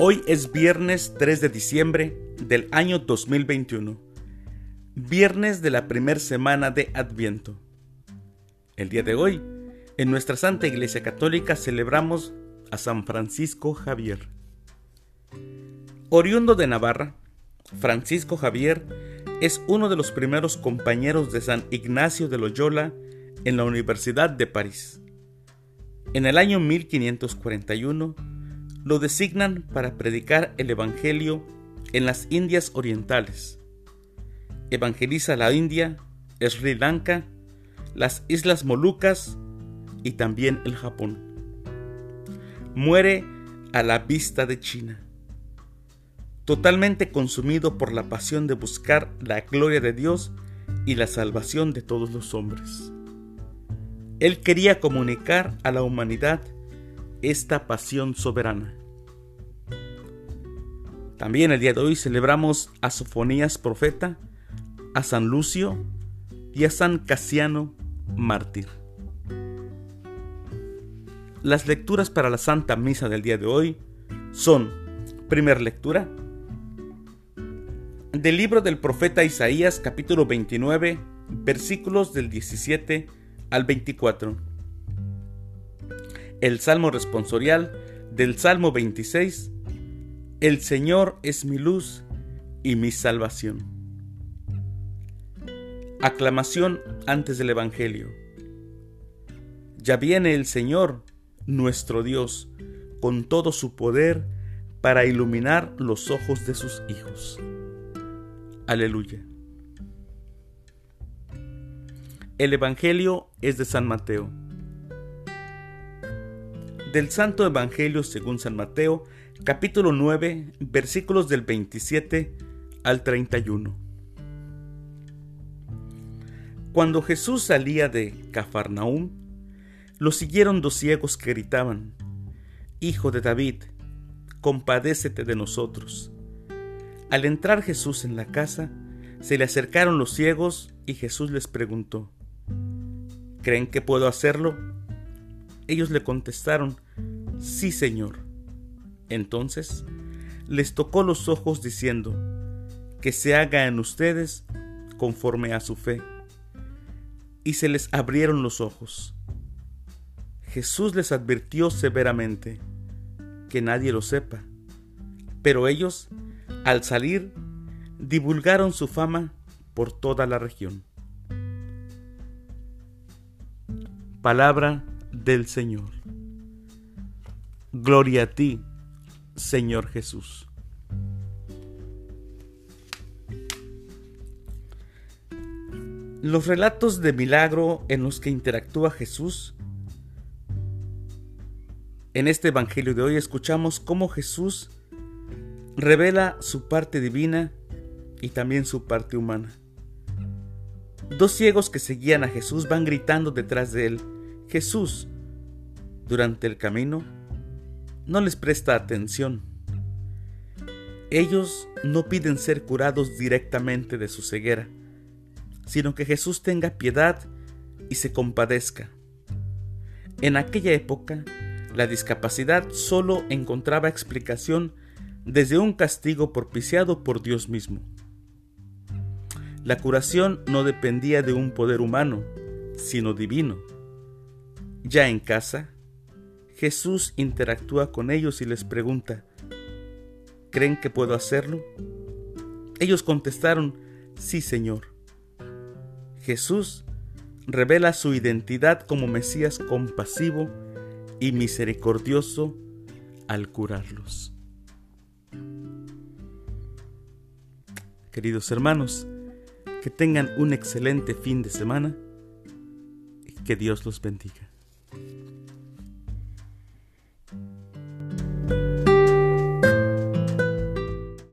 Hoy es viernes 3 de diciembre del año 2021, viernes de la primera semana de Adviento. El día de hoy, en nuestra Santa Iglesia Católica celebramos a San Francisco Javier. Oriundo de Navarra, Francisco Javier es uno de los primeros compañeros de San Ignacio de Loyola en la Universidad de París. En el año 1541, lo designan para predicar el Evangelio en las Indias Orientales. Evangeliza la India, Sri Lanka, las Islas Molucas y también el Japón. Muere a la vista de China, totalmente consumido por la pasión de buscar la gloria de Dios y la salvación de todos los hombres. Él quería comunicar a la humanidad esta pasión soberana. También el día de hoy celebramos a Sofonías profeta, a San Lucio y a San Casiano mártir. Las lecturas para la Santa Misa del día de hoy son, primera lectura, del libro del profeta Isaías capítulo 29, versículos del 17 al 24. El Salmo responsorial del Salmo 26 el Señor es mi luz y mi salvación. Aclamación antes del Evangelio. Ya viene el Señor, nuestro Dios, con todo su poder para iluminar los ojos de sus hijos. Aleluya. El Evangelio es de San Mateo. Del Santo Evangelio según San Mateo, capítulo 9, versículos del 27 al 31. Cuando Jesús salía de Cafarnaúm, lo siguieron dos ciegos que gritaban, Hijo de David, compadécete de nosotros. Al entrar Jesús en la casa, se le acercaron los ciegos y Jesús les preguntó, ¿Creen que puedo hacerlo? Ellos le contestaron, Sí, Señor. Entonces les tocó los ojos diciendo, que se haga en ustedes conforme a su fe. Y se les abrieron los ojos. Jesús les advirtió severamente, que nadie lo sepa. Pero ellos, al salir, divulgaron su fama por toda la región. Palabra del Señor. Gloria a ti, Señor Jesús. Los relatos de milagro en los que interactúa Jesús. En este Evangelio de hoy escuchamos cómo Jesús revela su parte divina y también su parte humana. Dos ciegos que seguían a Jesús van gritando detrás de él, Jesús, durante el camino no les presta atención. Ellos no piden ser curados directamente de su ceguera, sino que Jesús tenga piedad y se compadezca. En aquella época, la discapacidad solo encontraba explicación desde un castigo propiciado por Dios mismo. La curación no dependía de un poder humano, sino divino. Ya en casa, Jesús interactúa con ellos y les pregunta, ¿creen que puedo hacerlo? Ellos contestaron, sí Señor. Jesús revela su identidad como Mesías compasivo y misericordioso al curarlos. Queridos hermanos, que tengan un excelente fin de semana y que Dios los bendiga.